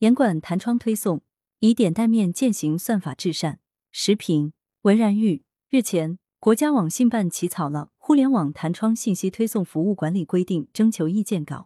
严管弹窗推送，以点带面践行算法至善。时评：文然玉。日前，国家网信办起草了《互联网弹窗信息推送服务管理规定（征求意见稿）》，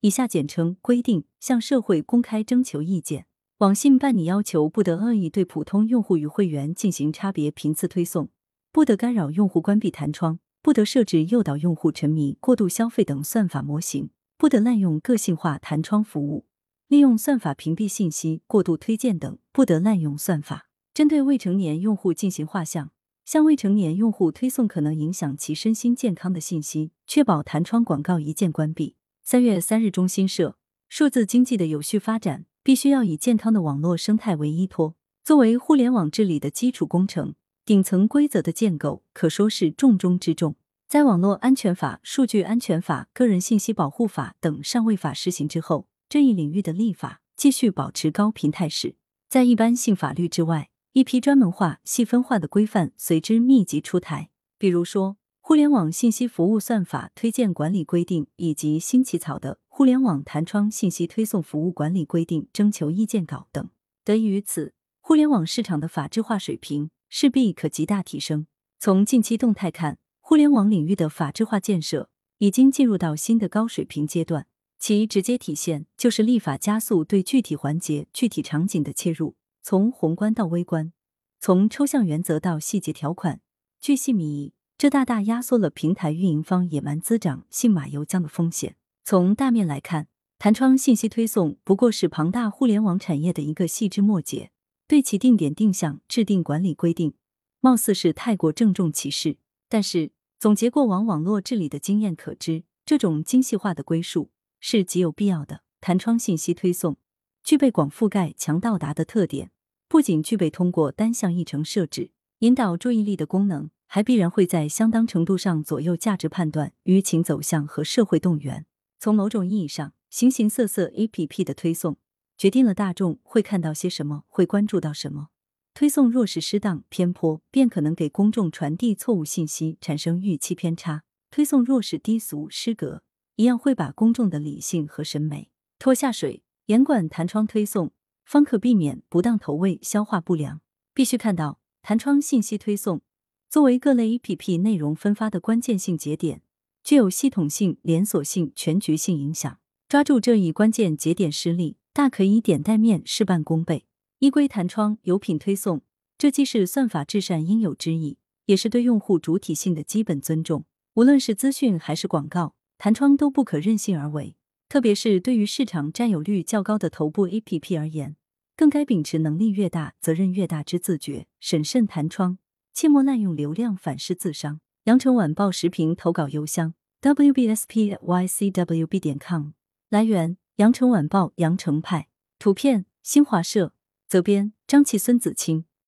以下简称规定，向社会公开征求意见。网信办拟要求，不得恶意对普通用户与会员进行差别频次推送，不得干扰用户关闭弹窗，不得设置诱导用户沉迷、过度消费等算法模型，不得滥用个性化弹窗服务，利用算法屏蔽信息、过度推荐等，不得滥用算法针对未成年用户进行画像，向未成年用户推送可能影响其身心健康的信息，确保弹窗广告一键关闭。三月三日，中新社，数字经济的有序发展。必须要以健康的网络生态为依托，作为互联网治理的基础工程，顶层规则的建构可说是重中之重。在网络安全法、数据安全法、个人信息保护法等上位法施行之后，这一领域的立法继续保持高频态势。在一般性法律之外，一批专门化、细分化的规范随之密集出台，比如说《互联网信息服务算法推荐管理规定》以及新起草的。互联网弹窗信息推送服务管理规定征求意见稿等，得益于此，互联网市场的法治化水平势必可极大提升。从近期动态看，互联网领域的法治化建设已经进入到新的高水平阶段，其直接体现就是立法加速对具体环节、具体场景的切入，从宏观到微观，从抽象原则到细节条款，巨细靡遗，这大大压缩了平台运营方野蛮滋长、信马由缰的风险。从大面来看，弹窗信息推送不过是庞大互联网产业的一个细枝末节，对其定点定向制定管理规定，貌似是太过郑重其事。但是，总结过往网络治理的经验可知，这种精细化的归属是极有必要的。弹窗信息推送具备广覆盖、强到达的特点，不仅具备通过单向议程设置引导注意力的功能，还必然会在相当程度上左右价值判断、舆情走向和社会动员。从某种意义上，形形色色 A P P 的推送决定了大众会看到些什么，会关注到什么。推送若是失当偏颇，便可能给公众传递错误信息，产生预期偏差；推送若是低俗失格，一样会把公众的理性和审美拖下水。严管弹窗推送，方可避免不当投喂、消化不良。必须看到，弹窗信息推送作为各类 A P P 内容分发的关键性节点。具有系统性、连锁性、全局性影响。抓住这一关键节点施力，大可以点带面，事半功倍。依规弹窗，有品推送，这既是算法至善应有之义，也是对用户主体性的基本尊重。无论是资讯还是广告，弹窗都不可任性而为。特别是对于市场占有率较高的头部 APP 而言，更该秉持能力越大，责任越大之自觉，审慎弹窗，切莫滥用流量，反噬自伤。羊城晚报时评投稿邮箱：wbspycwb 点 com。来源：羊城晚报羊城派。图片：新华社。责编：张琪、孙子清。